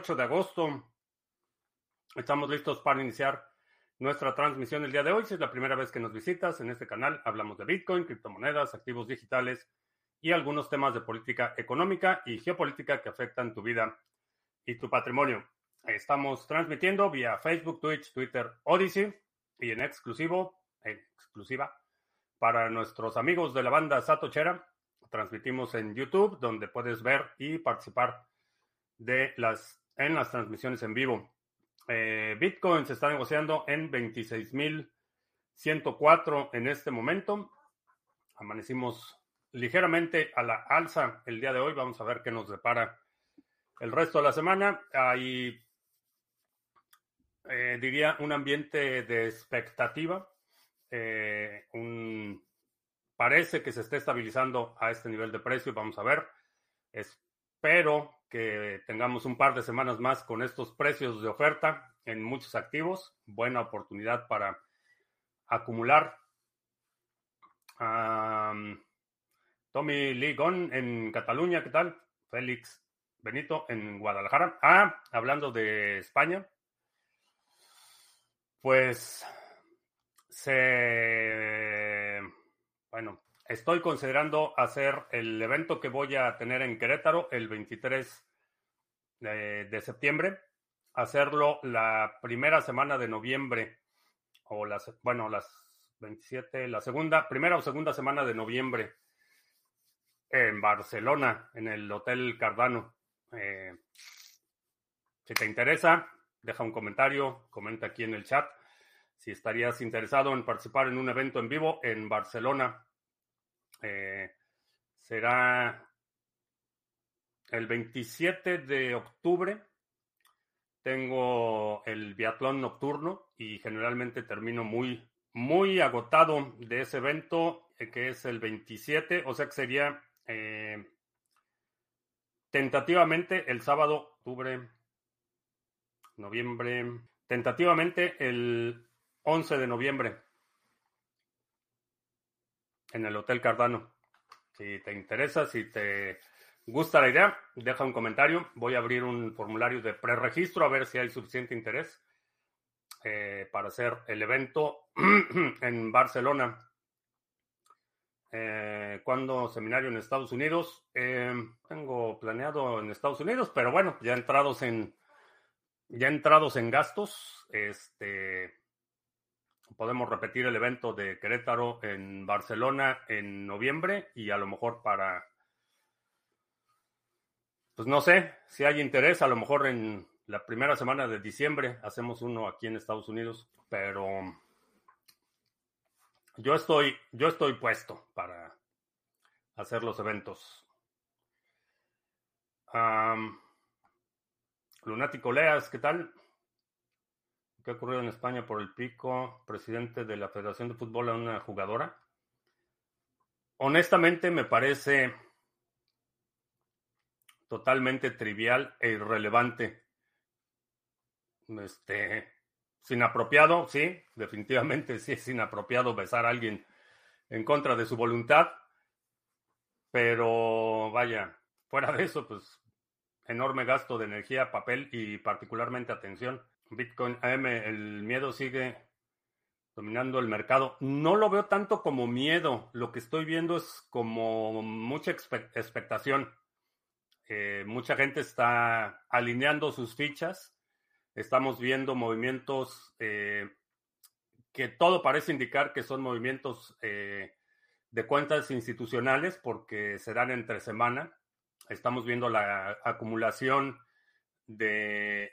28 de agosto. Estamos listos para iniciar nuestra transmisión el día de hoy. Si es la primera vez que nos visitas en este canal, hablamos de Bitcoin, criptomonedas, activos digitales y algunos temas de política económica y geopolítica que afectan tu vida y tu patrimonio. Estamos transmitiendo vía Facebook, Twitch, Twitter, Odyssey y en exclusivo, en exclusiva, para nuestros amigos de la banda Satochera. Transmitimos en YouTube, donde puedes ver y participar de las, en las transmisiones en vivo. Eh, Bitcoin se está negociando en 26.104 en este momento. Amanecimos ligeramente a la alza el día de hoy. Vamos a ver qué nos depara el resto de la semana. Hay, eh, diría, un ambiente de expectativa. Eh, parece que se está estabilizando a este nivel de precio. Vamos a ver. Espero que tengamos un par de semanas más con estos precios de oferta en muchos activos. Buena oportunidad para acumular. Tommy Ligon en Cataluña, ¿qué tal? Félix Benito en Guadalajara. Ah, hablando de España. Pues se... Bueno, Estoy considerando hacer el evento que voy a tener en Querétaro el 23 de, septiembre, hacerlo la primera semana de noviembre, o las, bueno, las 27, la segunda, primera o segunda semana de noviembre en Barcelona, en el Hotel Cardano. Eh, si te interesa, deja un comentario, comenta aquí en el chat si estarías interesado en participar en un evento en vivo en Barcelona eh, será el 27 de octubre. Tengo el biatlón nocturno y generalmente termino muy, muy agotado de ese evento, eh, que es el 27, o sea que sería eh, tentativamente el sábado, octubre, noviembre, tentativamente el 11 de noviembre en el Hotel Cardano. Si te interesa, si te gusta la idea, deja un comentario. Voy a abrir un formulario de preregistro a ver si hay suficiente interés eh, para hacer el evento en Barcelona. Eh, ¿Cuándo seminario en Estados Unidos? Eh, tengo planeado en Estados Unidos, pero bueno, ya entrados en ya entrados en gastos, este podemos repetir el evento de Querétaro en Barcelona en noviembre y a lo mejor para, pues no sé, si hay interés, a lo mejor en la primera semana de diciembre hacemos uno aquí en Estados Unidos, pero yo estoy, yo estoy puesto para hacer los eventos. Lunático Leas, ¿qué tal? ¿Qué ha ocurrido en España por el pico presidente de la Federación de Fútbol a una jugadora? Honestamente me parece totalmente trivial e irrelevante. Este, sin apropiado, sí, definitivamente sí es inapropiado besar a alguien en contra de su voluntad, pero vaya, fuera de eso, pues enorme gasto de energía, papel y particularmente atención. Bitcoin AM, el miedo sigue dominando el mercado. No lo veo tanto como miedo, lo que estoy viendo es como mucha expectación. Eh, mucha gente está alineando sus fichas. Estamos viendo movimientos eh, que todo parece indicar que son movimientos eh, de cuentas institucionales porque se dan entre semana. Estamos viendo la acumulación de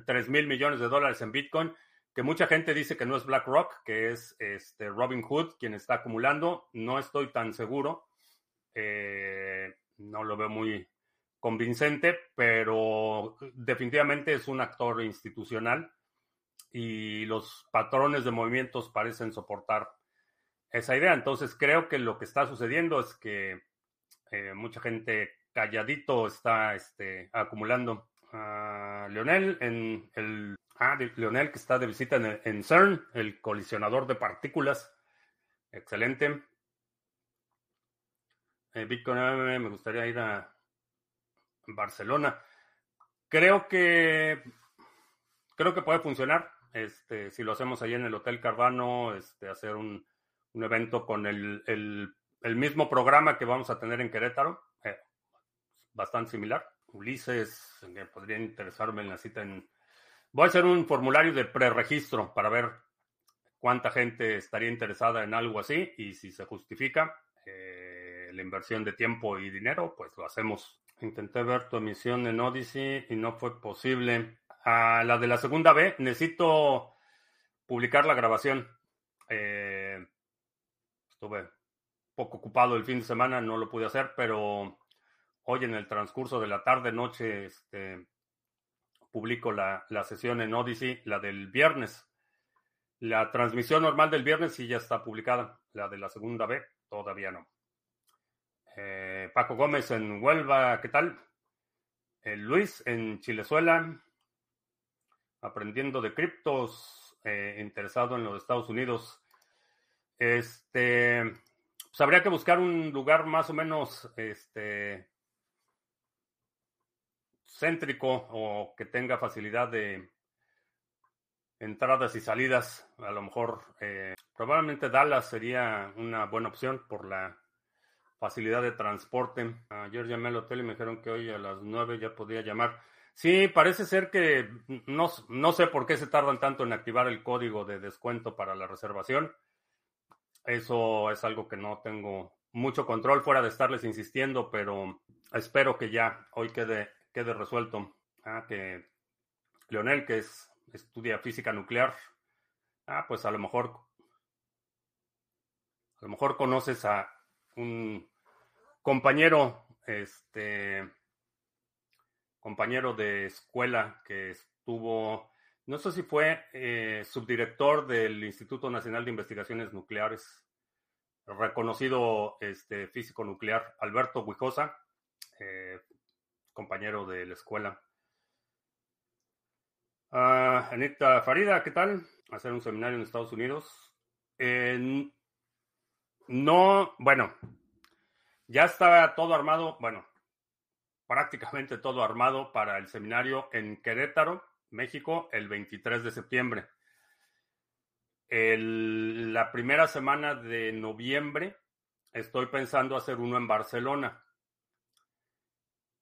3 mil millones de dólares en Bitcoin, que mucha gente dice que no es BlackRock, que es este Robin Hood quien está acumulando. No estoy tan seguro. Eh, no lo veo muy convincente, pero definitivamente es un actor institucional y los patrones de movimientos parecen soportar esa idea. Entonces creo que lo que está sucediendo es que eh, mucha gente calladito está este, acumulando Leonel en el ah, Leonel que está de visita en, CERN, el colisionador de partículas. Excelente. Eh, Bitcoin me gustaría ir a Barcelona. creo que creo que puede funcionar. Este, si lo hacemos ahí en el Hotel Cardano, este, hacer un, un evento con el, el, el, mismo programa que vamos a tener en Querétaro, eh, bastante similar. Ulises, podría interesarme en la cita en... Voy a hacer un formulario de preregistro para ver cuánta gente estaría interesada en algo así y si se justifica eh, la inversión de tiempo y dinero, pues lo hacemos. Intenté ver tu emisión en Odyssey y no fue posible. A la de la segunda B, necesito publicar la grabación. Eh, estuve poco ocupado el fin de semana, no lo pude hacer, pero hoy en el transcurso de la tarde, noche, este, publico la, la sesión en Odyssey, la del viernes. La transmisión normal del viernes sí ya está publicada. La de la segunda B todavía no. Eh, Paco Gómez en Huelva, ¿qué tal? Eh, Luis en Chilezuela, aprendiendo de criptos, eh, interesado en los Estados Unidos. Este, pues habría que buscar un lugar más o menos este, céntrico o que tenga facilidad de entradas y salidas. A lo mejor, eh, probablemente Dallas sería una buena opción por la facilidad de transporte. Ayer llamé al hotel y me dijeron que hoy a las 9 ya podía llamar. Sí, parece ser que no, no sé por qué se tardan tanto en activar el código de descuento para la reservación. Eso es algo que no tengo mucho control fuera de estarles insistiendo, pero espero que ya hoy quede, quede resuelto. Ah, que Leonel, que es, estudia física nuclear, ah, pues a lo mejor a lo mejor conoces a un compañero, este compañero de escuela que estuvo no sé si fue eh, subdirector del Instituto Nacional de Investigaciones Nucleares, reconocido este, físico nuclear, Alberto Huijosa, eh, compañero de la escuela. Uh, Anita Farida, ¿qué tal? Hacer un seminario en Estados Unidos. no, bueno, ya estaba todo armado, bueno, prácticamente todo armado para el seminario en Querétaro México el 23 de septiembre. la primera semana de noviembre estoy pensando hacer uno en Barcelona.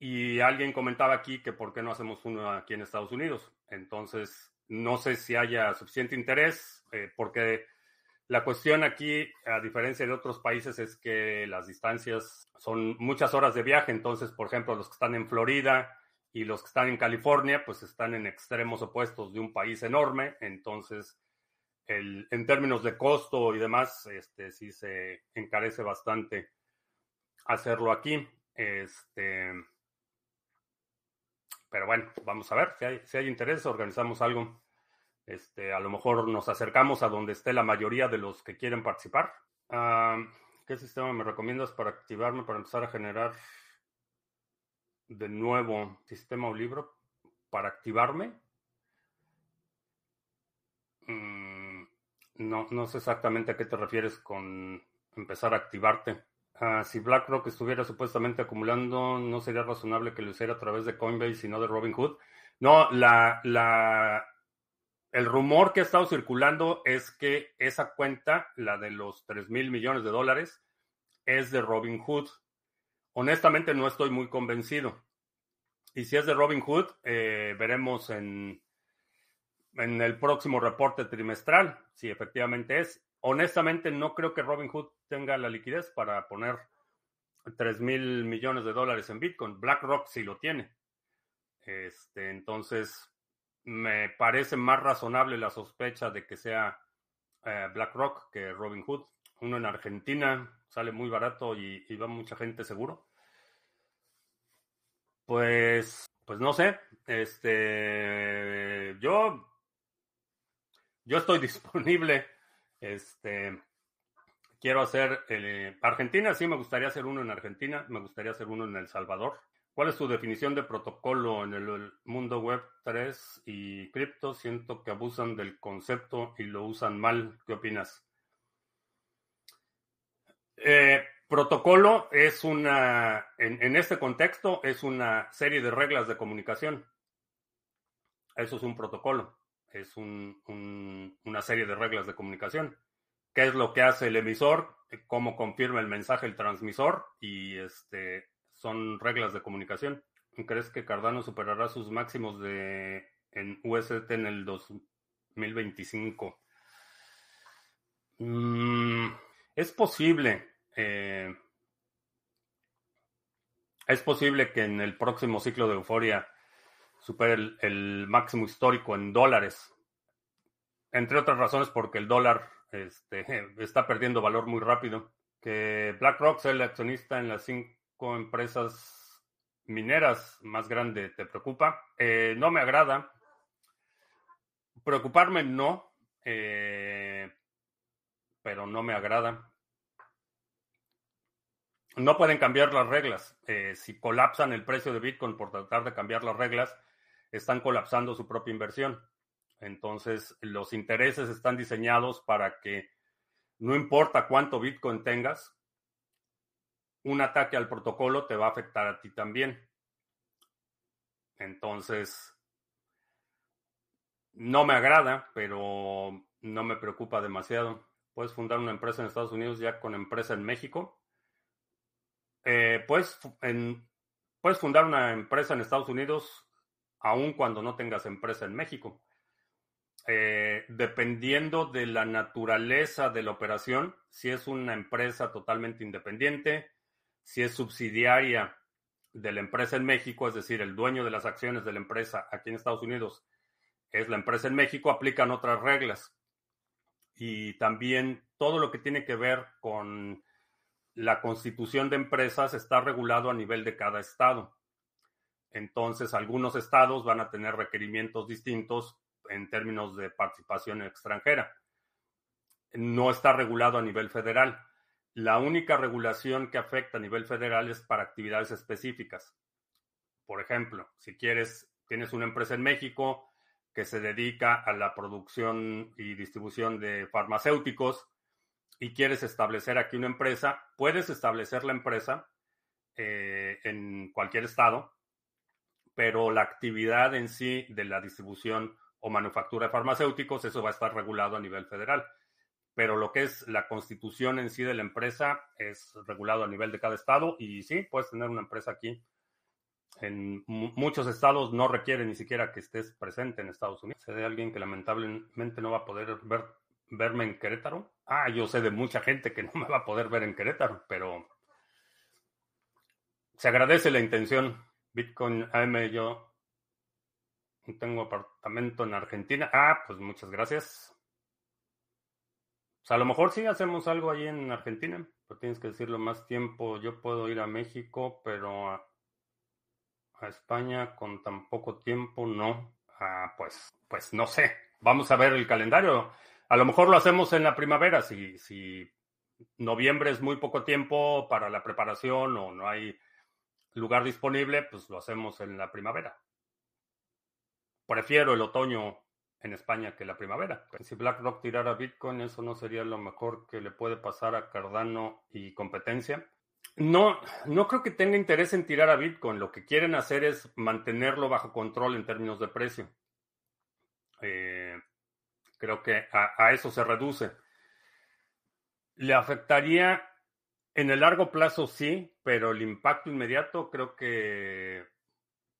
Y alguien comentaba aquí que por qué no hacemos uno aquí en Estados Unidos. Entonces, no sé si haya suficiente interés, eh, porque la cuestión aquí, a diferencia de otros países, es que las distancias son muchas horas de viaje. Entonces, por ejemplo, los que están en Florida, y los que están en California, pues están en extremos opuestos de un país enorme, entonces el, en términos de costo y demás, este sí se encarece bastante hacerlo aquí. Este, pero bueno, vamos a ver si hay, si hay interés, organizamos algo. Este, a lo mejor nos acercamos a donde esté la mayoría de los que quieren participar. Ah, ¿Qué sistema me recomiendas para activarme, para empezar a generar de nuevo sistema o libro para activarme. Mm, no, no sé exactamente a qué te refieres con empezar a activarte. Ah, si BlackRock estuviera supuestamente acumulando, ¿no sería razonable que lo hiciera a través de Coinbase y no de Robinhood? No, la, la, el rumor que ha estado circulando es que esa cuenta, la de los 3 mil millones de dólares, es de Robinhood. Honestamente no estoy muy convencido. Y si es de Robin Hood, eh, veremos en, en el próximo reporte trimestral si efectivamente es. Honestamente, no creo que Robin Hood tenga la liquidez para poner 3 mil millones de dólares en Bitcoin. BlackRock sí lo tiene. Este, entonces, me parece más razonable la sospecha de que sea eh, BlackRock que Robin Hood. Uno en Argentina sale muy barato y, va mucha gente seguro. Pues, pues no sé. Este, yo, yo estoy disponible. Este, quiero hacer el, Argentina, sí, me gustaría hacer uno en Argentina, me gustaría hacer uno en El Salvador. ¿Cuál es tu definición de protocolo en el, mundo web 3 y cripto? Siento que abusan del concepto y lo usan mal. ¿Qué opinas? Eh, Protocolo es una, en, este contexto, es una serie de reglas de comunicación. Eso es un protocolo, es una serie de reglas de comunicación. ¿Qué es lo que hace el emisor? ¿Cómo confirma el mensaje el transmisor? Y este, son reglas de comunicación. ¿Crees que Cardano superará sus máximos de en UST en el 2025? Mm, es posible. Eh, es posible que en el próximo ciclo de euforia supere el, máximo histórico en dólares. Entre otras razones porque el dólar este, está perdiendo valor muy rápido. Que BlackRock sea el accionista en las cinco empresas mineras más grandes te preocupa. Eh, no me agrada. Preocuparme no, eh, pero no me agrada no pueden cambiar las reglas. Eh, si colapsan el precio de Bitcoin por tratar de cambiar las reglas, están colapsando su propia inversión. Entonces, los intereses están diseñados para que no importa cuánto Bitcoin tengas, un ataque al protocolo te va a afectar a ti también. Entonces, no me agrada, pero no me preocupa demasiado. Puedes fundar una empresa en Estados Unidos ya con empresa en México eh, puedes, puedes fundar una empresa en Estados Unidos aun cuando no tengas empresa en México. Eh, dependiendo de la naturaleza de la operación, si es una empresa totalmente independiente, si es subsidiaria de la empresa en México, es decir, el dueño de las acciones de la empresa aquí en Estados Unidos es la empresa en México, aplican otras reglas. Y también todo lo que tiene que ver con la constitución de empresas está regulado a nivel de cada estado. Entonces, algunos estados van a tener requerimientos distintos en términos de participación extranjera. No está regulado a nivel federal. La única regulación que afecta a nivel federal es para actividades específicas. Por ejemplo, si quieres, tienes una empresa en México que se dedica a la producción y distribución de farmacéuticos, y quieres establecer aquí una empresa, puedes establecer la empresa eh, en cualquier estado, pero la actividad en sí de la distribución o manufactura de farmacéuticos, eso va a estar regulado a nivel federal. Pero lo que es la constitución en sí de la empresa es regulado a nivel de cada estado y sí, puedes tener una empresa aquí. En muchos estados no requiere ni siquiera que estés presente en Estados Unidos. Sé de alguien que lamentablemente no va a poder ver verme en Querétaro. Ah, yo sé de mucha gente que no me va a poder ver en Querétaro, pero se agradece la intención. Bitcoin AM, yo tengo apartamento en Argentina. Ah, pues muchas gracias. a lo mejor sí hacemos algo allí en Argentina, pero tienes que decirlo más tiempo. Yo puedo ir a México, pero a, a España con tan poco tiempo no. Ah, pues, pues no sé. Vamos a ver el calendario. A lo mejor lo hacemos en la primavera, si, si noviembre es muy poco tiempo para la preparación o no hay lugar disponible, pues lo hacemos en la primavera. Prefiero el otoño en España que la primavera. Si BlackRock tirara Bitcoin, eso no sería lo mejor que le puede pasar a Cardano y competencia. No, no creo que tenga interés en tirar a Bitcoin. Lo que quieren hacer es mantenerlo bajo control en términos de precio. Eh, Creo que a, eso se reduce. ¿Le afectaría en el largo plazo? Sí, pero el impacto inmediato creo que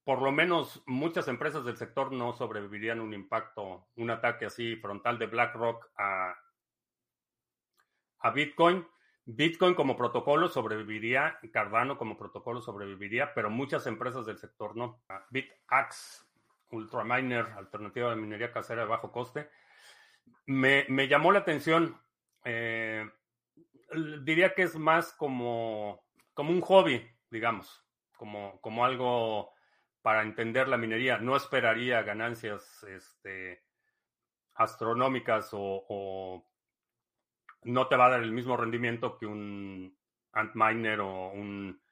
por lo menos muchas empresas del sector no sobrevivirían un impacto, un ataque así frontal de BlackRock a, a Bitcoin. Bitcoin como protocolo sobreviviría, Cardano como protocolo sobreviviría, pero muchas empresas del sector no. BitAx, Ultraminer, alternativa de minería casera de bajo coste, me, llamó la atención. Eh, diría que es más como, como un hobby, digamos, como, como algo para entender la minería. No esperaría ganancias este, astronómicas o, no te va a dar el mismo rendimiento que un Antminer o un,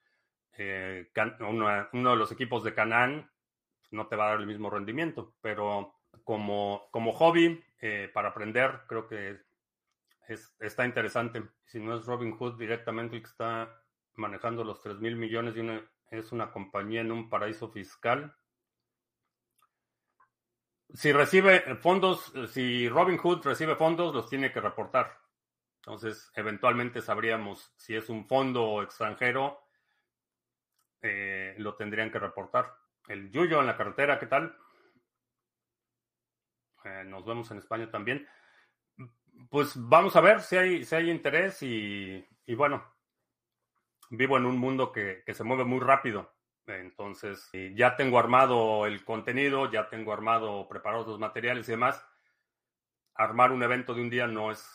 eh, uno de los equipos de Canaan. No te va a dar el mismo rendimiento, pero como, como hobby, eh, para aprender, creo que es, está interesante. Si no es Robin Hood directamente el que está manejando los 3 mil millones y es una compañía en un paraíso fiscal. Si recibe fondos, si Robinhood recibe fondos, los tiene que reportar. Entonces, eventualmente sabríamos si es un fondo extranjero, eh, lo tendrían que reportar. El Yuyo en la carretera, ¿qué tal? Eh, nos vemos en España también. Pues vamos a ver si hay, si hay interés y, bueno, vivo en un mundo que, se mueve muy rápido. Entonces, ya tengo armado el contenido, ya tengo armado, preparados los materiales y demás. Armar un evento de un día no es,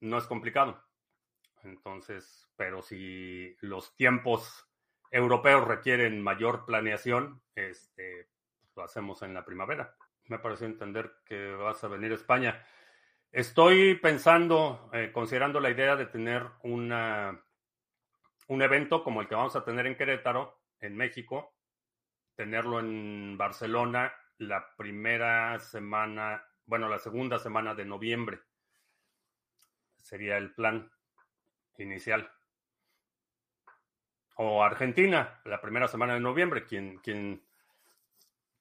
no es complicado. Entonces, pero si los tiempos europeos requieren mayor planeación, este, lo hacemos en la primavera. Me pareció entender que vas a venir a España. Estoy pensando, eh, considerando la idea de tener una, un evento como el que vamos a tener en Querétaro, en México, tenerlo en Barcelona la primera semana, bueno, la segunda semana de noviembre. Sería el plan inicial. O Argentina, la primera semana de noviembre, quien, quien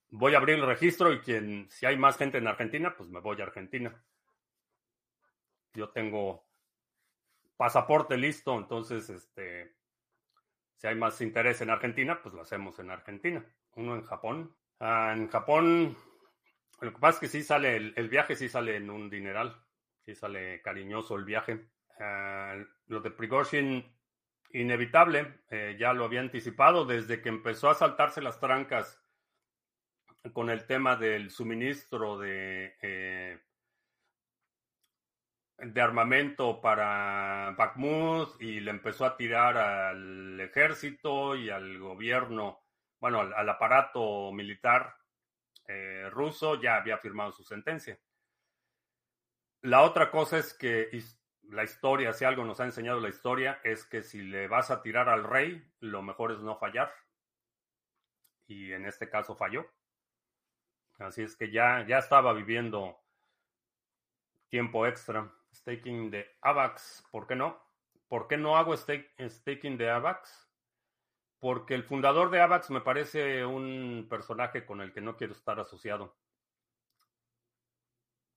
voy a abrir el registro y quien, si hay más gente en Argentina, pues me voy a Argentina yo tengo pasaporte listo, entonces, este, si hay más interés en Argentina, pues lo hacemos en Argentina. Uno en Japón. Ah, en Japón, lo que pasa es que sí sale, el, viaje sí sale en un dineral, sí sale cariñoso el viaje. Ah, lo de Prigozhin, inevitable, eh, ya lo había anticipado desde que empezó a saltarse las trancas con el tema del suministro de eh, de armamento para Bakhmut y le empezó a tirar al ejército y al gobierno, bueno, al, aparato militar eh, ruso, ya había firmado su sentencia. La otra cosa es que la historia, si algo nos ha enseñado la historia, es que si le vas a tirar al rey, lo mejor es no fallar. Y en este caso falló. Así es que ya, ya estaba viviendo tiempo extra. Staking de AVAX, ¿por qué no? ¿Por qué no hago staking de AVAX? Porque el fundador de AVAX me parece un personaje con el que no quiero estar asociado.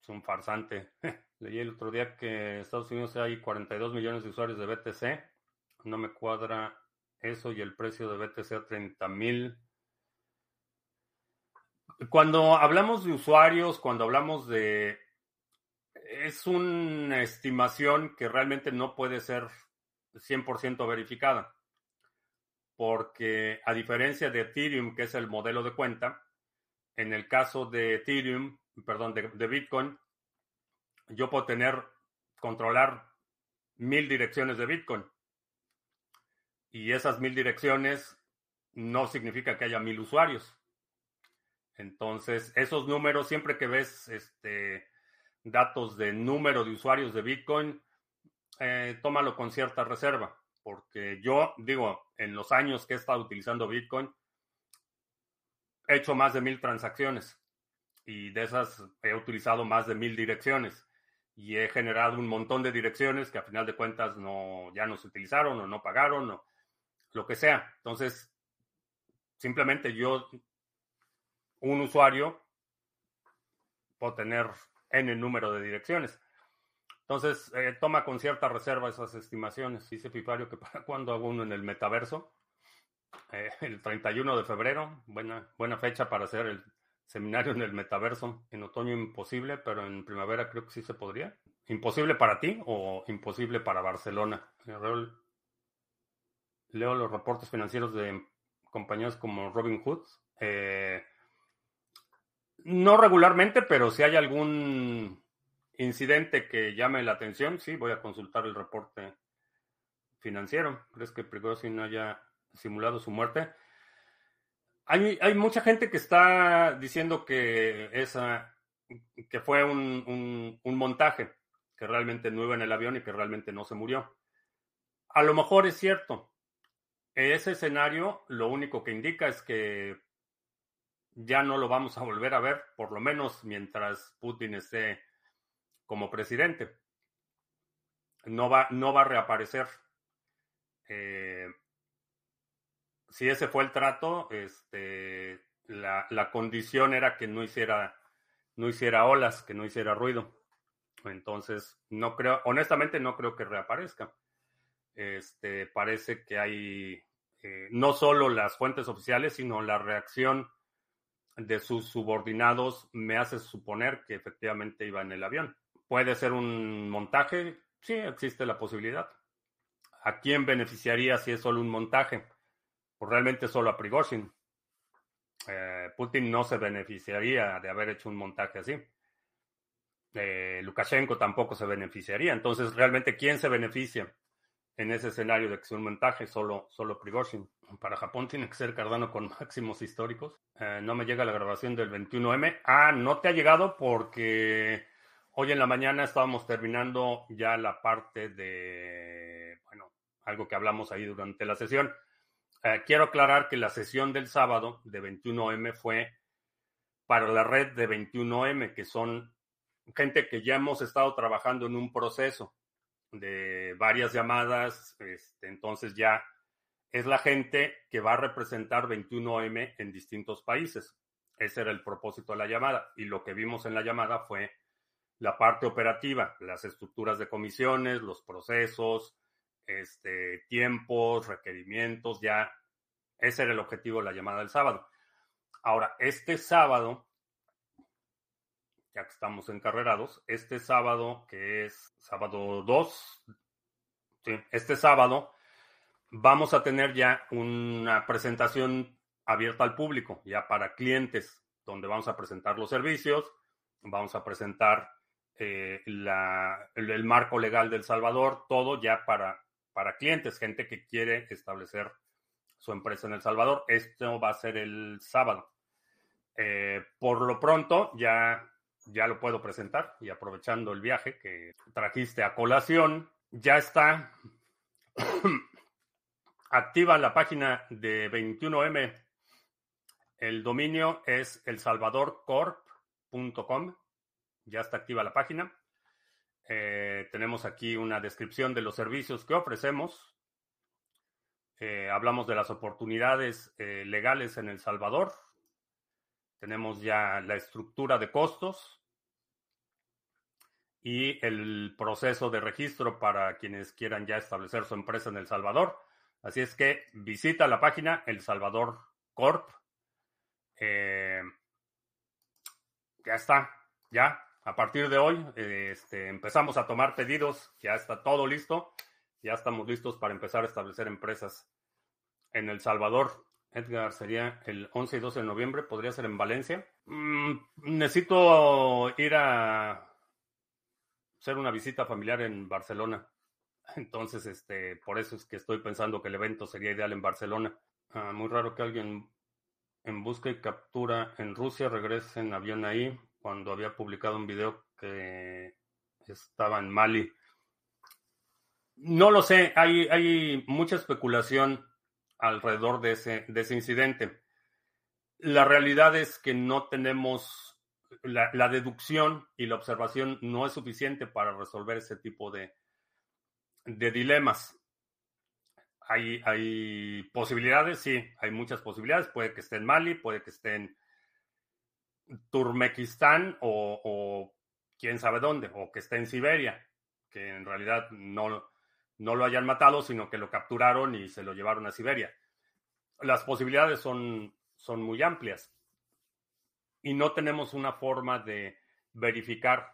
Es un farsante. Leí el otro día que en Estados Unidos hay 42 millones de usuarios de BTC. No me cuadra eso y el precio de BTC a 30 mil. Cuando hablamos de usuarios, cuando hablamos de es una estimación que realmente no puede ser 100% verificada, porque a diferencia de Ethereum, que es el modelo de cuenta, en el caso de Ethereum, perdón, de, de Bitcoin, yo puedo tener, controlar mil direcciones de Bitcoin. Y esas mil direcciones no significa que haya mil usuarios. Entonces, esos números, siempre que ves este, datos de número de usuarios de Bitcoin, eh, tómalo con cierta reserva, porque yo digo, en los años que he estado utilizando Bitcoin, he hecho más de mil transacciones y de esas he utilizado más de mil direcciones y he generado un montón de direcciones que a final de cuentas no, ya no se utilizaron o no pagaron o lo que sea. Entonces, simplemente yo, un usuario, puedo tener en el número de direcciones. Entonces, eh, toma con cierta reserva esas estimaciones. Dice Pipario que para cuando hago uno en el metaverso, eh, el 31 de febrero, buena, buena fecha para hacer el seminario en el metaverso. En otoño imposible, pero en primavera creo que sí se podría. ¿Imposible para ti o imposible para Barcelona? Leo los reportes financieros de compañías como Robin Hood. Eh, no regularmente, pero si hay algún incidente que llame la atención, sí, voy a consultar el reporte financiero. ¿Crees que Prigozhin haya simulado su muerte? Hay, mucha gente que está diciendo que, esa, que fue un, un montaje, que realmente no iba en el avión y que realmente no se murió. A lo mejor es cierto. Ese escenario lo único que indica es que ya no lo vamos a volver a ver, por lo menos mientras Putin esté como presidente. No va, no va a reaparecer. Eh, si ese fue el trato, este, la, la, condición era que no hiciera no hiciera olas, que no hiciera ruido. Entonces, no creo, honestamente no creo que reaparezca. Este, parece que hay eh, no solo las fuentes oficiales, sino la reacción de sus subordinados me hace suponer que efectivamente iba en el avión. ¿Puede ser un montaje? Sí, existe la posibilidad. ¿A quién beneficiaría si es solo un montaje? Pues realmente solo a Prigozhin. Eh, Putin no se beneficiaría de haber hecho un montaje así. Eh, Lukashenko tampoco se beneficiaría. Entonces, realmente, ¿quién se beneficia en ese escenario de que sea un montaje? Solo, solo Prigozhin. Para Japón tiene que ser Cardano con máximos históricos. Eh, no me llega la grabación del 21M. Ah, no te ha llegado porque hoy en la mañana estábamos terminando ya la parte de, bueno, algo que hablamos ahí durante la sesión. Eh, quiero aclarar que la sesión del sábado de 21M fue para la red de 21M, que son gente que ya hemos estado trabajando en un proceso de varias llamadas, este, entonces ya es la gente que va a representar 21M en distintos países. Ese era el propósito de la llamada y lo que vimos en la llamada fue la parte operativa, las estructuras de comisiones, los procesos, este, tiempos, requerimientos, ya ese era el objetivo de la llamada del sábado. Ahora, este sábado, ya que estamos encarrerados, este sábado, que es sábado 2, este sábado vamos a tener ya una presentación abierta al público, ya para clientes, donde vamos a presentar los servicios, vamos a presentar eh, el, marco legal del Salvador, todo ya para para clientes, gente que quiere establecer su empresa en El Salvador. Esto va a ser el sábado. Eh, por lo pronto, ya, ya lo puedo presentar y aprovechando el viaje que trajiste a colación, ya está activa la página de 21M. El dominio es elsalvadorcorp.com. Ya está activa la página. Eh, tenemos aquí una descripción de los servicios que ofrecemos. Eh, hablamos de las oportunidades eh, legales en El Salvador. Tenemos ya la estructura de costos y el proceso de registro para quienes quieran ya establecer su empresa en El Salvador. Así es que visita la página El Salvador Corp. ya está, ya a partir de hoy este, empezamos a tomar pedidos, ya está todo listo, ya estamos listos para empezar a establecer empresas en El Salvador. Edgar, sería el 11 y 12 de noviembre, podría ser en Valencia. Mm, necesito ir a hacer una visita familiar en Barcelona. Entonces, este, por eso es que estoy pensando que el evento sería ideal en Barcelona. Ah, muy raro que alguien en busca y captura en Rusia regrese en avión ahí cuando había publicado un video que estaba en Mali. No lo sé, hay, hay mucha especulación alrededor de ese, de ese incidente. La realidad es que no tenemos, la, deducción y la observación no es suficiente para resolver ese tipo de, de dilemas. Hay, hay posibilidades, sí, hay muchas posibilidades. Puede que esté en Mali, puede que esté en Turmequistán o, quién sabe dónde, o que esté en Siberia, que en realidad no, no lo hayan matado, sino que lo capturaron y se lo llevaron a Siberia. Las posibilidades son, son muy amplias y no tenemos una forma de verificar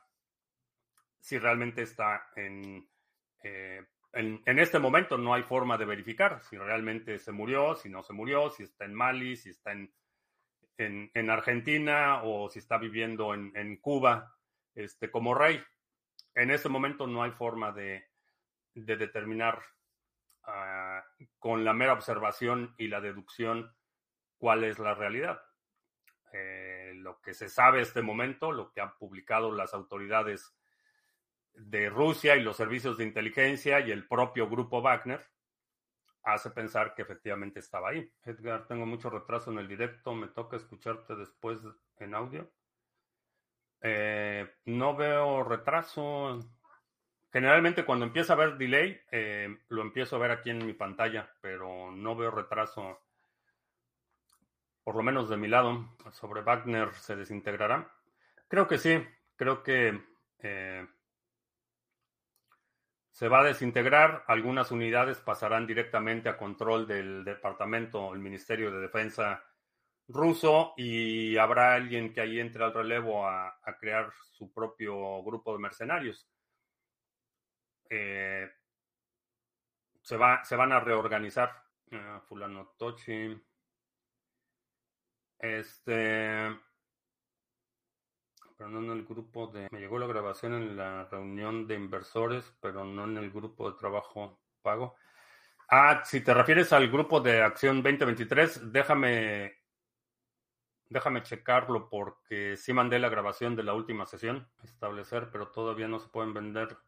si realmente está en, eh, en, este momento no hay forma de verificar si realmente se murió, si no se murió, si está en Mali, si está en en, Argentina o si está viviendo en, Cuba este, como rey. En este momento no hay forma de, determinar ah, con la mera observación y la deducción cuál es la realidad. Eh, lo que se sabe este momento, lo que han publicado las autoridades de Rusia y los servicios de inteligencia y el propio grupo Wagner, hace pensar que efectivamente estaba ahí. Edgar, tengo mucho retraso en el directo, me toca escucharte después en audio. Eh, no veo retraso. Generalmente cuando empieza a ver delay, eh, lo empiezo a ver aquí en mi pantalla, pero no veo retraso, por lo menos de mi lado. Sobre Wagner se desintegrará. Creo que sí, creo que eh, se va a desintegrar, algunas unidades pasarán directamente a control del departamento, el Ministerio de Defensa ruso y habrá alguien que ahí entre al relevo a, crear su propio grupo de mercenarios. Eh, se, va, se van a reorganizar. Ah, fulano Tochi. Este. Pero no en el grupo de. Me llegó la grabación en la reunión de inversores, pero no en el grupo de trabajo pago. Ah, si te refieres al grupo de Acción 2023, déjame Déjame checarlo porque sí mandé la grabación de la última sesión, establecer, pero todavía no se pueden vender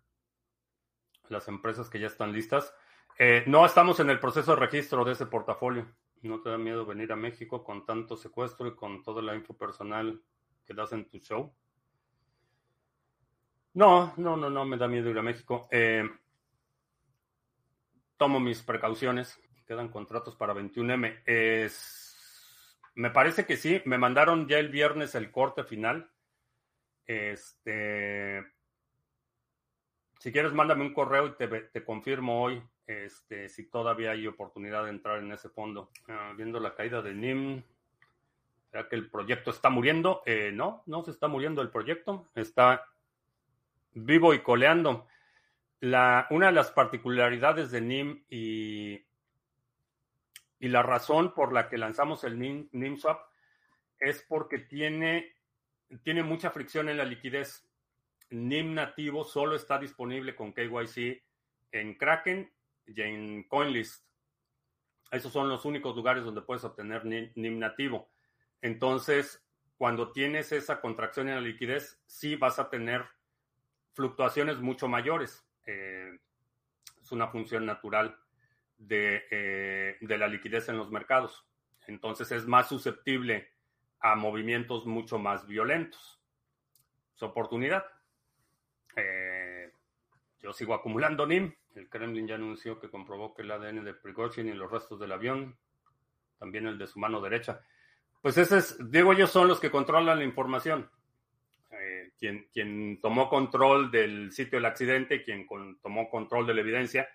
las empresas que ya están listas. Eh, no estamos en el proceso de registro de ese portafolio. ¿No te da miedo venir a México con tanto secuestro y con toda la info personal que das en tu show? No, no, no, no me da miedo ir a México. Eh, tomo mis precauciones. Quedan contratos para 21M. Es me parece que sí. Me mandaron ya el viernes el corte final. Este. Si quieres, mándame un correo y te, confirmo hoy este, si todavía hay oportunidad de entrar en ese fondo. Ah, viendo la caída de NIM, ¿será que el proyecto está muriendo? Eh, no, no se está muriendo el proyecto. Está vivo y coleando. La, una de las particularidades de NIM y y la razón por la que lanzamos el NIMSwap es porque tiene, tiene mucha fricción en la liquidez. NIM nativo solo está disponible con KYC en Kraken y en CoinList. Esos son los únicos lugares donde puedes obtener NIM, nativo. Entonces, cuando tienes esa contracción en la liquidez, sí vas a tener fluctuaciones mucho mayores. Eh, es una función natural eh, de, la liquidez en los mercados. Entonces es más susceptible a movimientos mucho más violentos. Su oportunidad. Eh, yo sigo acumulando NIM. El Kremlin ya anunció que comprobó que el ADN de Prigozhin y los restos del avión, también el de su mano derecha. Pues ese es, digo, ellos son los que controlan la información. Eh, quien, quien tomó control del sitio del accidente, quien tomó control de la evidencia,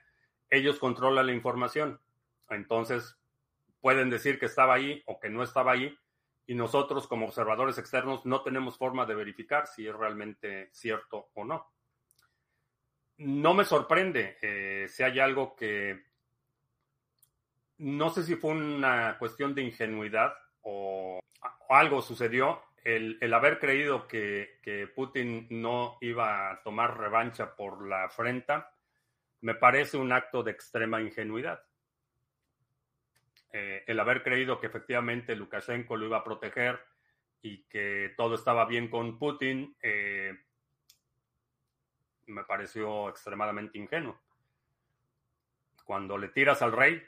ellos controlan la información. Entonces, pueden decir que estaba ahí o que no estaba ahí y nosotros como observadores externos no tenemos forma de verificar si es realmente cierto o no. No me sorprende eh, si hay algo que no sé si fue una cuestión de ingenuidad o, algo sucedió. El, haber creído que, que, Putin no iba a tomar revancha por la afrenta me parece un acto de extrema ingenuidad. Eh, el haber creído que efectivamente Lukashenko lo iba a proteger y que todo estaba bien con Putin, eh, me pareció extremadamente ingenuo. Cuando le tiras al rey,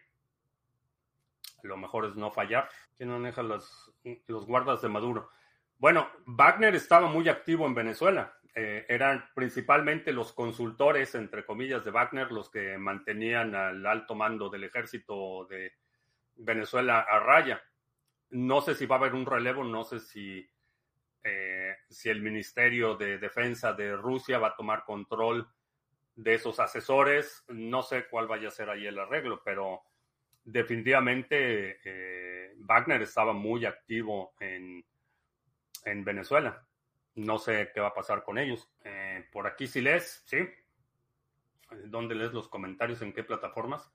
lo mejor es no fallar. ¿Quién maneja los, los guardas de Maduro? Bueno, Wagner estaba muy activo en Venezuela. Eh, eran principalmente los consultores, entre comillas, de Wagner, los que mantenían al alto mando del ejército de Venezuela a raya. No sé si va a haber un relevo, no sé si, eh, si el Ministerio de Defensa de Rusia va a tomar control de esos asesores. No sé cuál vaya a ser ahí el arreglo, pero definitivamente eh, Wagner estaba muy activo en, en Venezuela. No sé qué va a pasar con ellos. Eh, por aquí si lees, ¿sí? ¿Dónde lees los comentarios? ¿En qué plataformas?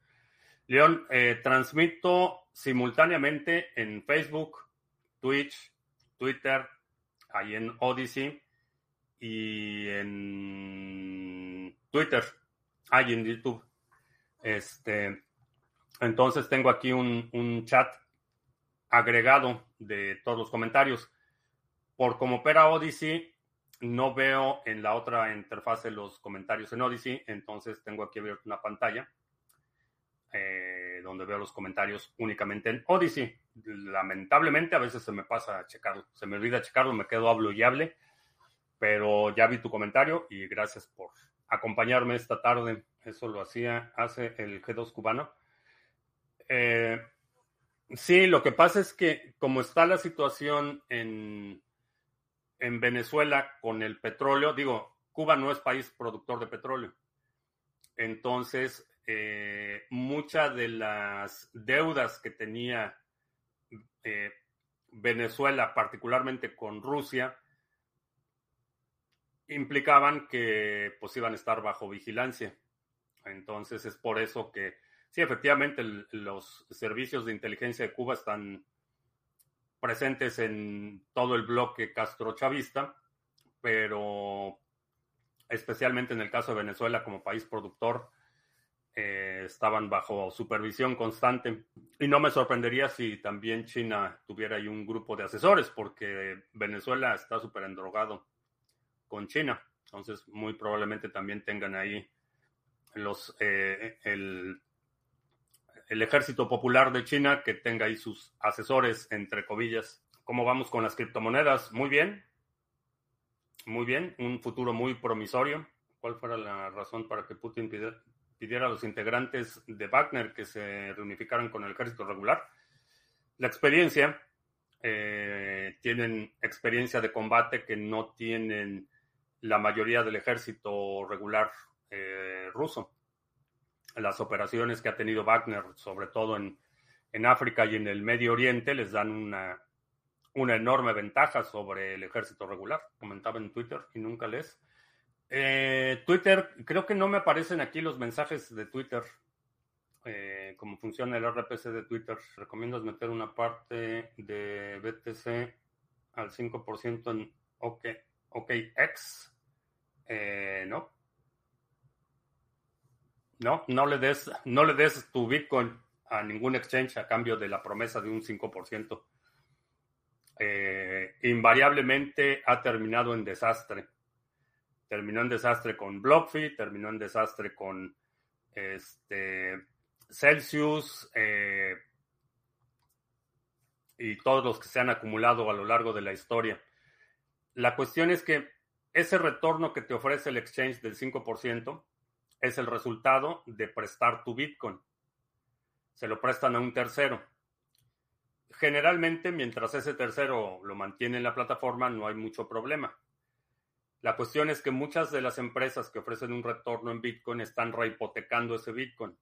León, eh, transmito simultáneamente en Facebook, Twitch, Twitter, ahí en Odyssey y en Twitter, ahí en YouTube. Este, entonces tengo aquí un, chat agregado de todos los comentarios por cómo opera Odyssey, no veo en la otra interfase los comentarios en Odyssey, entonces tengo aquí abierta una pantalla eh, donde veo los comentarios únicamente en Odyssey. Lamentablemente a veces se me pasa a checarlo, se me olvida checarlo, me quedo hablo y hable, pero ya vi tu comentario y gracias por acompañarme esta tarde. Eso lo hacía hace el G2 cubano. Eh, sí, lo que pasa es que como está la situación en en Venezuela con el petróleo, digo, Cuba no es país productor de petróleo. Entonces, eh, muchas de las deudas que tenía eh, Venezuela, particularmente con Rusia, implicaban que pues iban a estar bajo vigilancia. Entonces es por eso que sí, efectivamente los servicios de inteligencia de Cuba están presentes en todo el bloque castro-chavista, pero especialmente en el caso de Venezuela como país productor, eh, estaban bajo supervisión constante. Y no me sorprendería si también China tuviera ahí un grupo de asesores, porque Venezuela está súper endrogado con China. Entonces, muy probablemente también tengan ahí los eh, el, el ejército popular de China que tenga ahí sus asesores, entre comillas. ¿Cómo vamos con las criptomonedas? Muy bien. Muy bien. Un futuro muy promisorio. ¿Cuál fuera la razón para que Putin pidiera, a los integrantes de Wagner que se reunificaran con el ejército regular? La experiencia. Eh, tienen experiencia de combate que no tienen la mayoría del ejército regular eh, ruso las operaciones que ha tenido Wagner, sobre todo en, África y en el Medio Oriente, les dan una, una enorme ventaja sobre el ejército regular. Comentaba en Twitter y nunca lees. Eh, Twitter, creo que no me aparecen aquí los mensajes de Twitter. Eh, como funciona el RPC de Twitter. ¿Recomiendas meter una parte de BTC al 5% en OK, OKX? Eh, no, no, no le des, no le des tu Bitcoin a ningún exchange a cambio de la promesa de un 5%. Eh, invariablemente ha terminado en desastre. Terminó en desastre con BlockFi, terminó en desastre con este, Celsius eh, y todos los que se han acumulado a lo largo de la historia. La cuestión es que ese retorno que te ofrece el exchange del 5%, es el resultado de prestar tu Bitcoin. Se lo prestan a un tercero. Generalmente, mientras ese tercero lo mantiene en la plataforma, no hay mucho problema. La cuestión es que muchas de las empresas que ofrecen un retorno en Bitcoin están rehipotecando ese Bitcoin.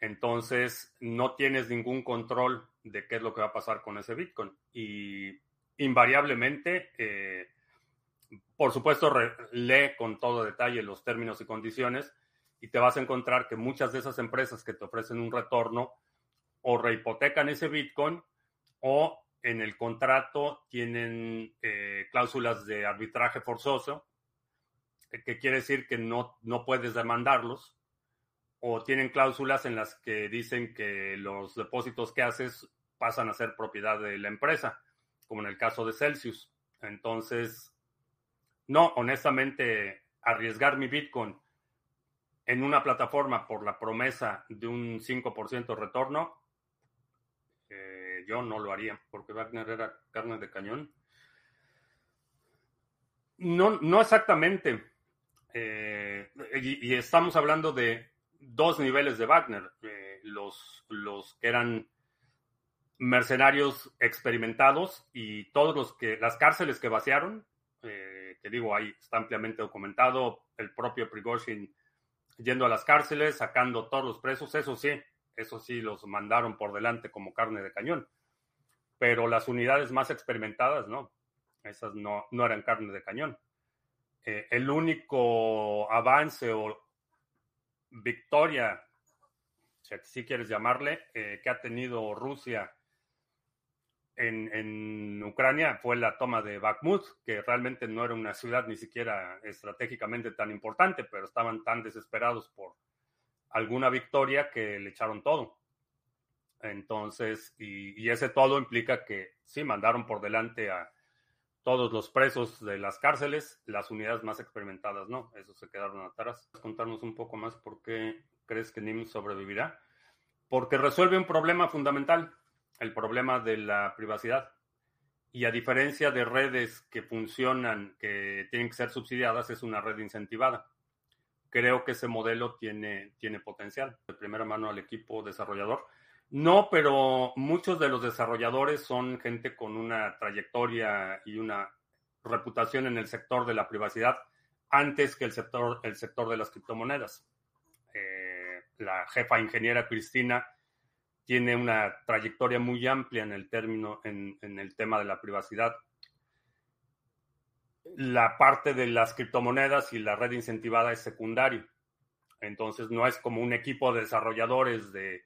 Entonces, no tienes ningún control de qué es lo que va a pasar con ese Bitcoin. Y invariablemente, eh, por supuesto, lee con todo detalle los términos y condiciones y te vas a encontrar que muchas de esas empresas que te ofrecen un retorno o rehipotecan ese Bitcoin o en el contrato tienen eh, cláusulas de arbitraje forzoso, que quiere decir que no, no puedes demandarlos, o tienen cláusulas en las que dicen que los depósitos que haces pasan a ser propiedad de la empresa, como en el caso de Celsius. Entonces, no, honestamente, arriesgar mi Bitcoin en una plataforma por la promesa de un 5% retorno, eh, yo no lo haría, porque Wagner era carne de cañón. No, no exactamente. Eh, y, estamos hablando de dos niveles de Wagner. Eh, los, los que eran mercenarios experimentados y todos los que, las cárceles que vaciaron, que digo, ahí está ampliamente documentado, el propio Prigozhin yendo a las cárceles, sacando todos los presos, eso sí, eso sí los mandaron por delante como carne de cañón. Pero las unidades más experimentadas, no, esas no, no eran carne de cañón. Eh, el único avance o victoria, si quieres llamarle, eh, que ha tenido Rusia en, Ucrania fue la toma de Bakhmut, que realmente no era una ciudad ni siquiera estratégicamente tan importante, pero estaban tan desesperados por alguna victoria que le echaron todo. Entonces, y, ese todo implica que sí, mandaron por delante a todos los presos de las cárceles, las unidades más experimentadas no, eso se quedaron atrás. Contarnos un poco más por qué crees que NIM sobrevivirá. Porque resuelve un problema fundamental el problema de la privacidad. Y a diferencia de redes que funcionan, que tienen que ser subsidiadas, es una red incentivada. Creo que ese modelo tiene, tiene potencial. De primera mano al equipo desarrollador. No, pero muchos de los desarrolladores son gente con una trayectoria y una reputación en el sector de la privacidad antes que el sector, el sector de las criptomonedas. Eh, la jefa ingeniera Cristina tiene una trayectoria muy amplia en el término, en, el tema de la privacidad. La parte de las criptomonedas y la red incentivada es secundario. Entonces no es como un equipo de desarrolladores de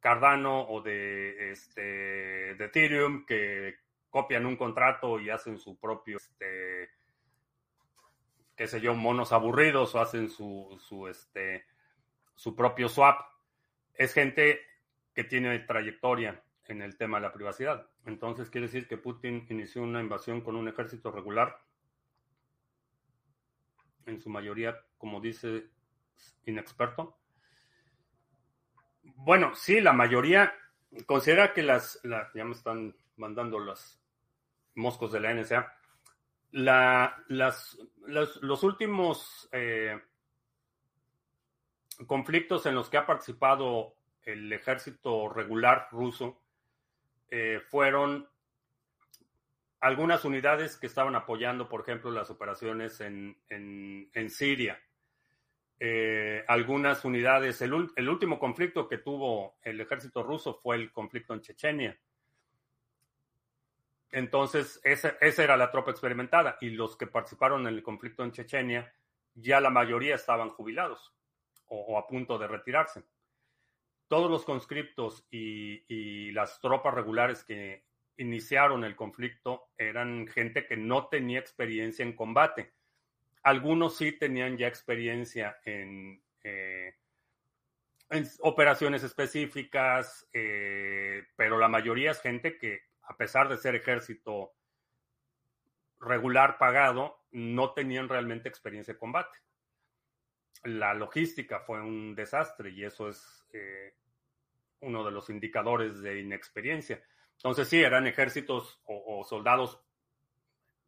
Cardano o de, este, de Ethereum que copian un contrato y hacen su propio, este, qué sé yo, monos aburridos o hacen su, su, este, su propio swap. Es gente que tiene trayectoria en el tema de la privacidad. Entonces quiere decir que Putin inició una invasión con un ejército regular, en su mayoría, como dice, inexperto. Bueno, sí, la mayoría considera que las, ya me están mandando los moscos de la NSA, los últimos eh, conflictos en los que ha participado el ejército regular ruso eh, fueron algunas unidades que estaban apoyando, por ejemplo, las operaciones en, en Siria. Eh, algunas unidades. El, último conflicto que tuvo el ejército ruso fue el conflicto en Chechenia. Entonces, esa, era la tropa experimentada y los que participaron en el conflicto en Chechenia, ya la mayoría estaban jubilados o, a punto de retirarse. Todos los conscriptos y las tropas regulares que iniciaron el conflicto eran gente que no tenía experiencia en combate algunos sí tenían ya experiencia en, eh, operaciones específicas, eh, pero la mayoría es gente que, a pesar de ser ejército regular pagado, no tenían realmente experiencia de combate. La logística fue un desastre y eso es eh, uno de los indicadores de inexperiencia. Entonces sí, eran ejércitos o soldados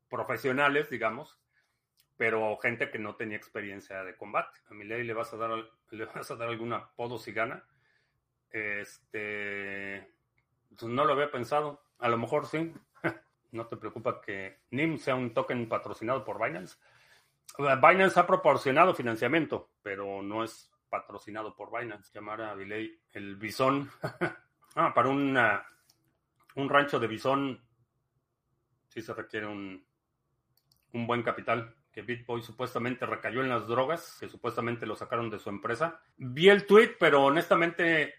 profesionales, digamos, pero gente que no tenía experiencia de combate. A ley le vas a dar, le vas a dar algún apodo si gana. Este, pues no lo había pensado. A lo mejor sí. no te preocupa que NIM sea un token patrocinado por Binance. Binance ha proporcionado financiamiento, pero no es patrocinado por Binance. Llamar a Viley el bisón. ah, para una, un rancho de bisón sí se requiere un, un buen capital que BitBoy supuestamente recayó en las drogas, que supuestamente lo sacaron de su empresa. Vi el tweet, pero honestamente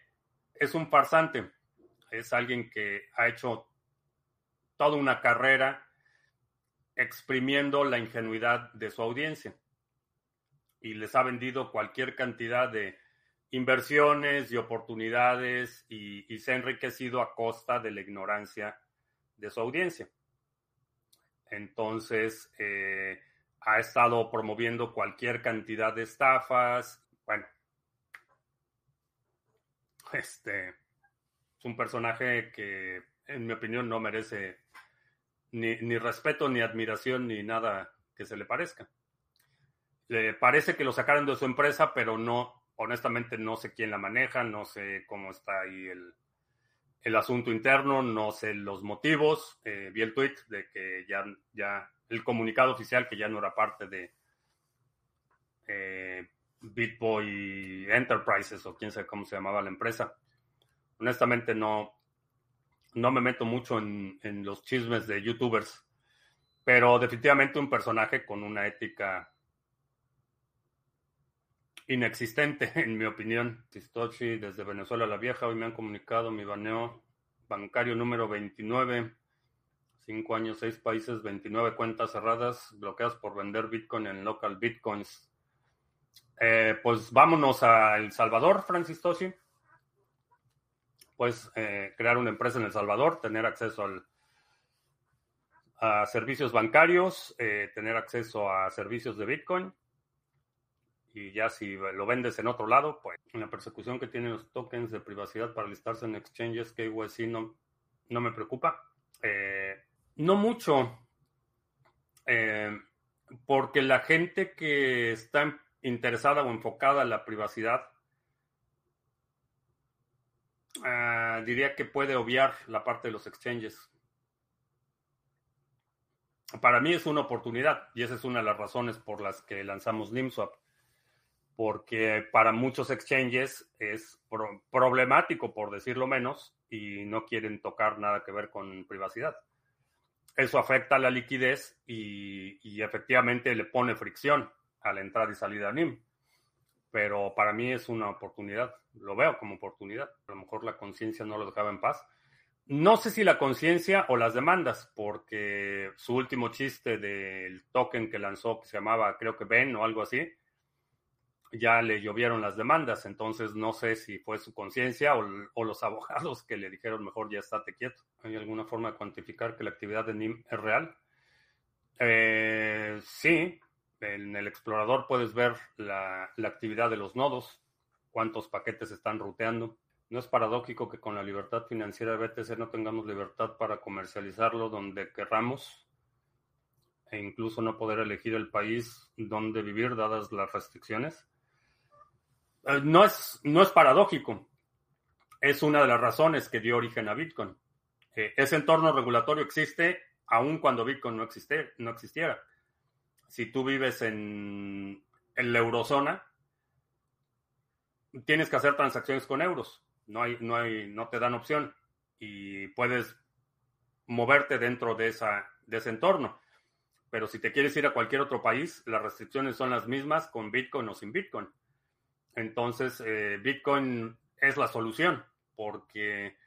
es un farsante. Es alguien que ha hecho toda una carrera exprimiendo la ingenuidad de su audiencia y les ha vendido cualquier cantidad de inversiones y oportunidades y, se ha enriquecido a costa de la ignorancia de su audiencia. Entonces, eh, ha estado promoviendo cualquier cantidad de estafas. Bueno, este es un personaje que, en mi opinión, no merece ni, respeto, ni admiración, ni nada que se le parezca. Le parece que lo sacaron de su empresa, pero no, honestamente, no sé quién la maneja, no sé cómo está ahí el, el asunto interno, no sé los motivos. Eh, vi el tweet de que ya, ya el comunicado oficial que ya no era parte de eh, BitBoy Enterprises o quién sabe cómo se llamaba la empresa. Honestamente no, no me meto mucho en, los chismes de youtubers, pero definitivamente un personaje con una ética inexistente, en mi opinión. Sistochi, desde Venezuela la Vieja, hoy me han comunicado mi baneo bancario número 29 Cinco años, seis países, 29 cuentas cerradas, bloqueadas por vender Bitcoin en local Bitcoins. Eh, pues vámonos a El Salvador, Francis. Pues eh, crear una empresa en El Salvador, tener acceso a servicios bancarios, eh, tener acceso a servicios de Bitcoin. Y ya si lo vendes en otro lado, pues la persecución que tienen los tokens de privacidad para listarse en exchanges, KYC no, no me preocupa. Eh, no mucho, porque la gente que está interesada o enfocada en la privacidad, ah, diría que puede obviar la parte de los exchanges. para mí es una oportunidad y esa es una de las razones por las que lanzamos NIMSwap. Porque para muchos exchanges es problemático, por decirlo menos, y no quieren tocar nada que ver con privacidad. Eso afecta a la liquidez y, y efectivamente le pone fricción a la entrada y salida de NIM. Pero para mí es una oportunidad, lo veo como oportunidad. A lo mejor la conciencia no lo dejaba en paz no sé si la conciencia o las demandas, porque su último chiste del token que lanzó, que se llamaba, creo que Ben o algo así, ya le llovieron las demandas. Entonces no sé si fue su conciencia o, los abogados que le dijeron mejor ya estate quieto. ¿Hay alguna forma de cuantificar que la actividad de NIM es real? Eh, sí, en el explorador puedes ver la, actividad de los nodos, cuántos paquetes están ruteando. ¿No es paradójico que con la libertad financiera de BTC no tengamos libertad para comercializarlo donde querramos e incluso no poder elegir el país donde vivir dadas las restricciones? Eh, no es, no es paradójico. Es una de las razones que dio origen a Bitcoin. Eh, ese entorno regulatorio existe aun cuando Bitcoin no, existe, no existiera. Si tú vives en, en la eurozona, tienes que hacer transacciones con euros no hay, no hay, no te dan opción y puedes moverte dentro de, esa, de ese entorno. Pero si te quieres ir a cualquier otro país, las restricciones son las mismas con Bitcoin o sin Bitcoin. Entonces, eh, Bitcoin es la solución porque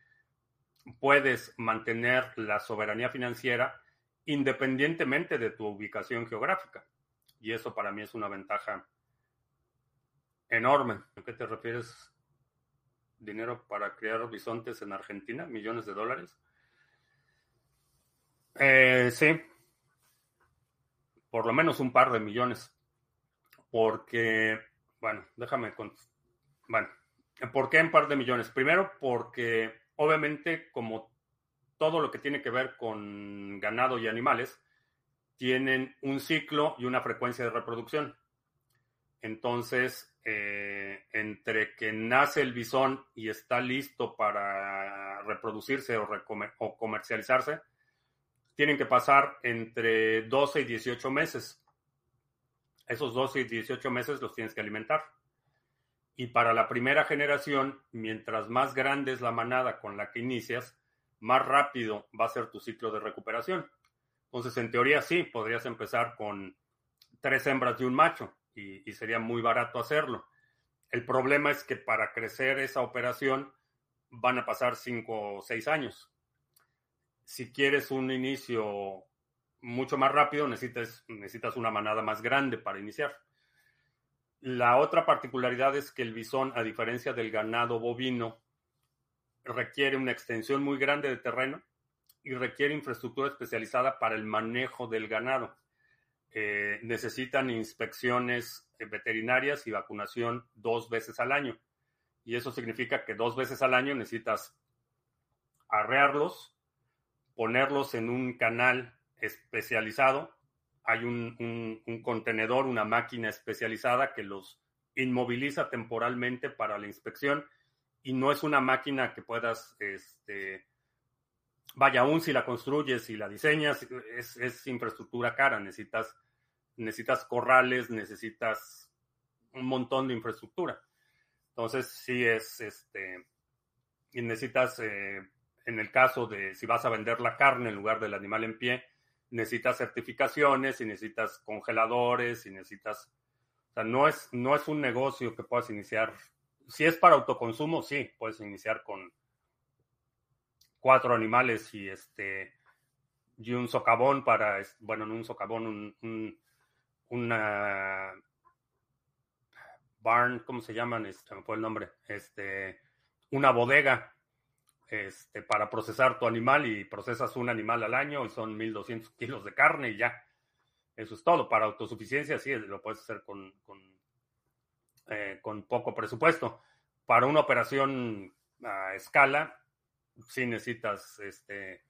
puedes mantener la soberanía financiera independientemente de tu ubicación geográfica. Y eso para mí es una ventaja enorme. ¿A qué te refieres dinero para crear bisontes en Argentina, millones de dólares. Eh, sí, por lo menos un par de millones. Porque, bueno, déjame. Bueno, ¿por qué un par de millones? Primero porque obviamente como todo lo que tiene que ver con ganado y animales, tienen un ciclo y una frecuencia de reproducción. Entonces, eh, entre que nace el bisón y está listo para reproducirse o, o, comercializarse, tienen que pasar entre 12 y 18 meses. Esos 12 y 18 meses los tienes que alimentar. Y para la primera generación, mientras más grande es la manada con la que inicias, más rápido va a ser tu ciclo de recuperación. Entonces, en teoría sí, podrías empezar con tres hembras y un macho y, sería muy barato hacerlo. El problema es que para crecer esa operación van a pasar cinco o seis años. Si quieres un inicio mucho más rápido, necesitas, necesitas una manada más grande para iniciar. La otra particularidad es que el bisón, a diferencia del ganado bovino, requiere una extensión muy grande de terreno y requiere infraestructura especializada para el manejo del ganado. Eh, necesitan inspecciones eh, veterinarias y vacunación dos veces al año. Y eso significa que dos veces al año necesitas arrearlos, ponerlos en un canal especializado. Hay un, contenedor, una máquina especializada que los inmoviliza temporalmente para la inspección y no es una máquina que puedas, este, vaya, aún si la construyes y la diseñas, es, es infraestructura cara, necesitas necesitas corrales, necesitas un montón de infraestructura. Entonces, sí es, este, y necesitas, eh, en el caso de si vas a vender la carne en lugar del animal en pie, necesitas certificaciones y necesitas congeladores y necesitas, o sea, no es, no es un negocio que puedas iniciar. Si es para autoconsumo, sí, puedes iniciar con cuatro animales y este y un socavón para, bueno, no un socavón, un una barn, ¿cómo se llaman? Este, me fue el nombre. Este, una bodega este, para procesar tu animal y procesas un animal al año y son 1200 kilos de carne y ya. Eso es todo. Para autosuficiencia, sí, lo puedes hacer con, con, eh, con poco presupuesto. Para una operación a escala, sí necesitas, este,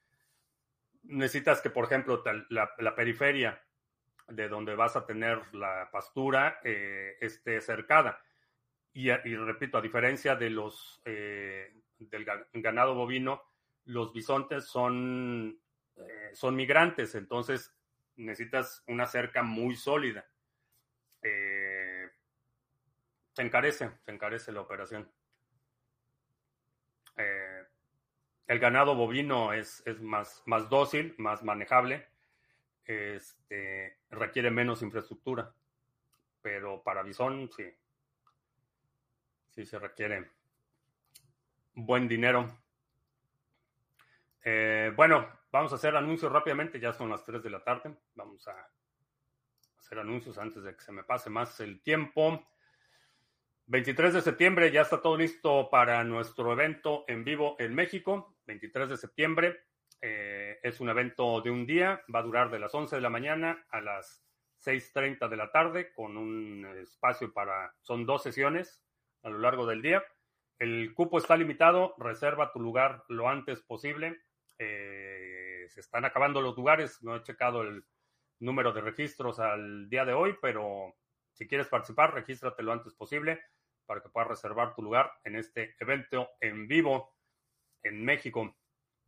necesitas que, por ejemplo, la, periferia de donde vas a tener la pastura eh, esté cercada. Y, repito, a diferencia eh, del ganado bovino, los bisontes son, son migrantes, entonces necesitas una cerca muy sólida. Eh, se encarece, se encarece la operación. Eh, el ganado bovino es, es más, más, dócil, más manejable, este, requiere menos infraestructura, pero para bisón sí, sí se requiere buen dinero. Eh, bueno, vamos a hacer anuncios rápidamente, ya son las 3 de la tarde, vamos a hacer anuncios antes de que se me pase más el tiempo. 23 de septiembre ya está todo listo para nuestro evento en vivo en México. 23 de septiembre eh, es un evento de un día, va a durar de las 11 de la mañana a las 6.30 de la tarde con un espacio para, son dos sesiones a lo largo del día. El cupo está limitado, reserva tu lugar lo antes posible. Eh, se están acabando los lugares, no he checado el número de registros al día de hoy, pero si quieres participar, regístrate lo antes posible para que puedas reservar tu lugar en este evento en vivo en México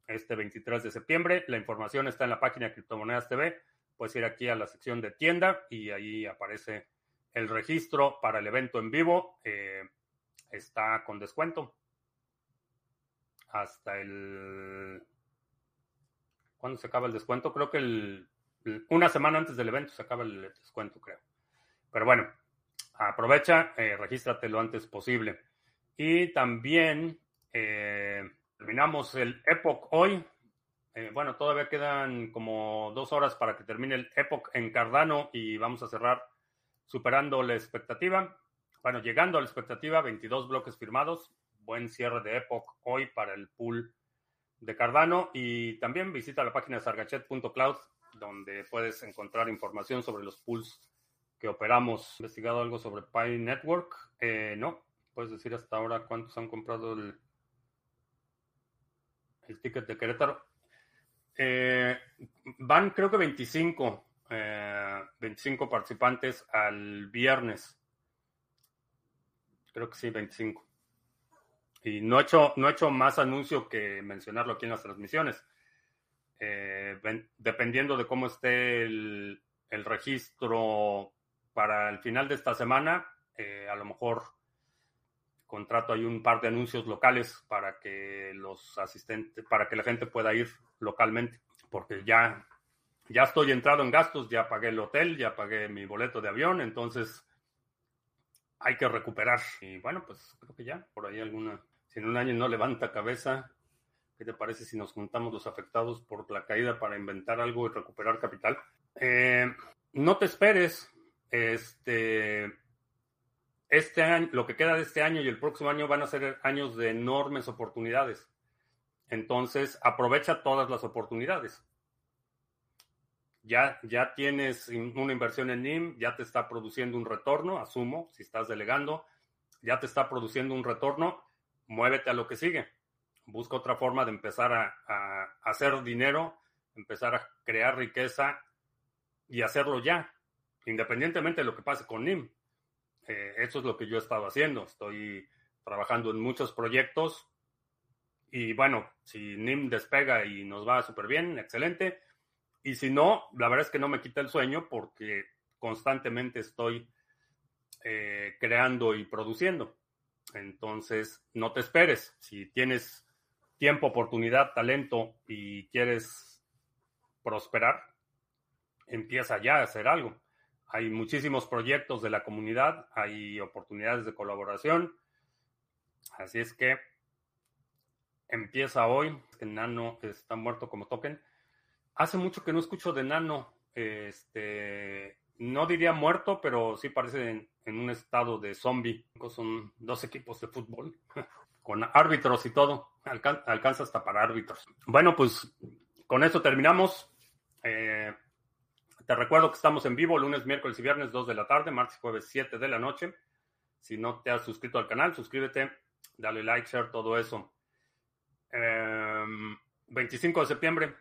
este 23 de septiembre. La información está en la página Criptomonedas TV. Puedes ir aquí a la sección de tienda y ahí aparece el registro para el evento en vivo. Eh, está con descuento hasta el... ¿Cuándo se acaba el descuento? Creo que una semana antes del evento se acaba el descuento, creo. Pero bueno, aprovecha, eh, regístrate lo antes posible. Y también eh, terminamos el Epoch hoy. Eh, bueno, todavía quedan como dos horas para que termine el Epoch en Cardano y vamos a cerrar superando la expectativa. Bueno, llegando a la expectativa, 22 bloques firmados. Buen cierre de Epoch hoy para el pool de Cardano. Y también visita la página sargachet.cloud, donde puedes encontrar información sobre los pools que operamos. ¿Investigado algo sobre Pi Network? Eh, no. ¿Puedes decir hasta ahora cuántos han comprado el, el ticket de Querétaro? Eh, van creo que 25, 25 eh, participantes al viernes. Creo que sí, 25. Y no he hecho, no he hecho más anuncio que mencionarlo aquí en las transmisiones. dependiendo de cómo esté el, el registro para el final de esta semana, eh, a lo mejor contrato ahí un par de anuncios locales para que los asistentes, para que la gente pueda ir localmente, porque ya, ya estoy entrado en gastos, ya pagué el hotel, ya pagué mi boleto de avión, entonces hay que recuperar. Y bueno, pues creo que ya, por ahí alguna, si en un año no levanta cabeza, ¿qué te parece si nos juntamos los afectados por la caída para inventar algo y recuperar capital? Eh, no te esperes, este, este año, lo que queda de este año y el próximo año van a ser años de enormes oportunidades. Entonces, aprovecha todas las oportunidades. Ya, ya tienes una inversión en NIM, ya te está produciendo un retorno, asumo, si estás delegando, ya te está produciendo un retorno, muévete a lo que sigue. Busca otra forma de empezar a, a hacer dinero, empezar a crear riqueza y hacerlo ya independientemente de lo que pase con NIM. Eh, eso es lo que yo he estado haciendo. Estoy trabajando en muchos proyectos y bueno, si NIM despega y nos va súper bien, excelente. Y si no, la verdad es que no me quita el sueño porque constantemente estoy eh, creando y produciendo. Entonces, no te esperes. Si tienes tiempo, oportunidad, talento y quieres prosperar, empieza ya a hacer algo. Hay muchísimos proyectos de la comunidad, hay oportunidades de colaboración. Así es que empieza hoy. Que Nano está muerto como token. Hace mucho que no escucho de Nano. Este, no diría muerto, pero sí parece en, un estado de zombie. Son dos equipos de fútbol con árbitros y todo. alcanza hasta para árbitros. Bueno, pues con esto terminamos. Eh, te recuerdo que estamos en vivo lunes, miércoles y viernes 2 de la tarde, martes y jueves 7 de la noche. Si no te has suscrito al canal, suscríbete, dale like, share, todo eso. 25 em, de septiembre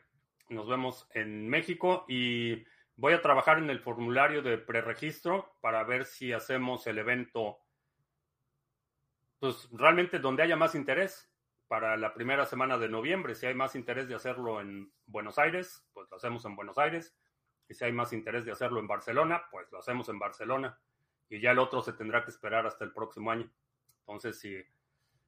nos vemos en México y voy a trabajar en el formulario de preregistro para ver si hacemos el evento, pues realmente donde haya más interés para la primera semana de noviembre. Si hay más interés de hacerlo en Buenos Aires, pues lo hacemos en Buenos Aires si hay más interés de hacerlo en Barcelona, pues lo hacemos en Barcelona y ya el otro se tendrá que esperar hasta el próximo año. Entonces, si,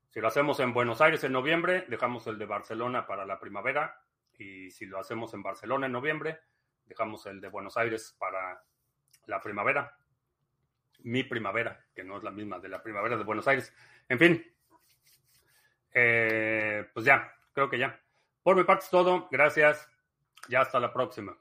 si lo hacemos en Buenos Aires en noviembre, dejamos el de Barcelona para la primavera y si lo hacemos en Barcelona en noviembre, dejamos el de Buenos Aires para la primavera. Mi primavera, que no es la misma de la primavera de Buenos Aires. En fin, eh, pues ya, creo que ya. Por mi parte es todo. Gracias. Ya hasta la próxima.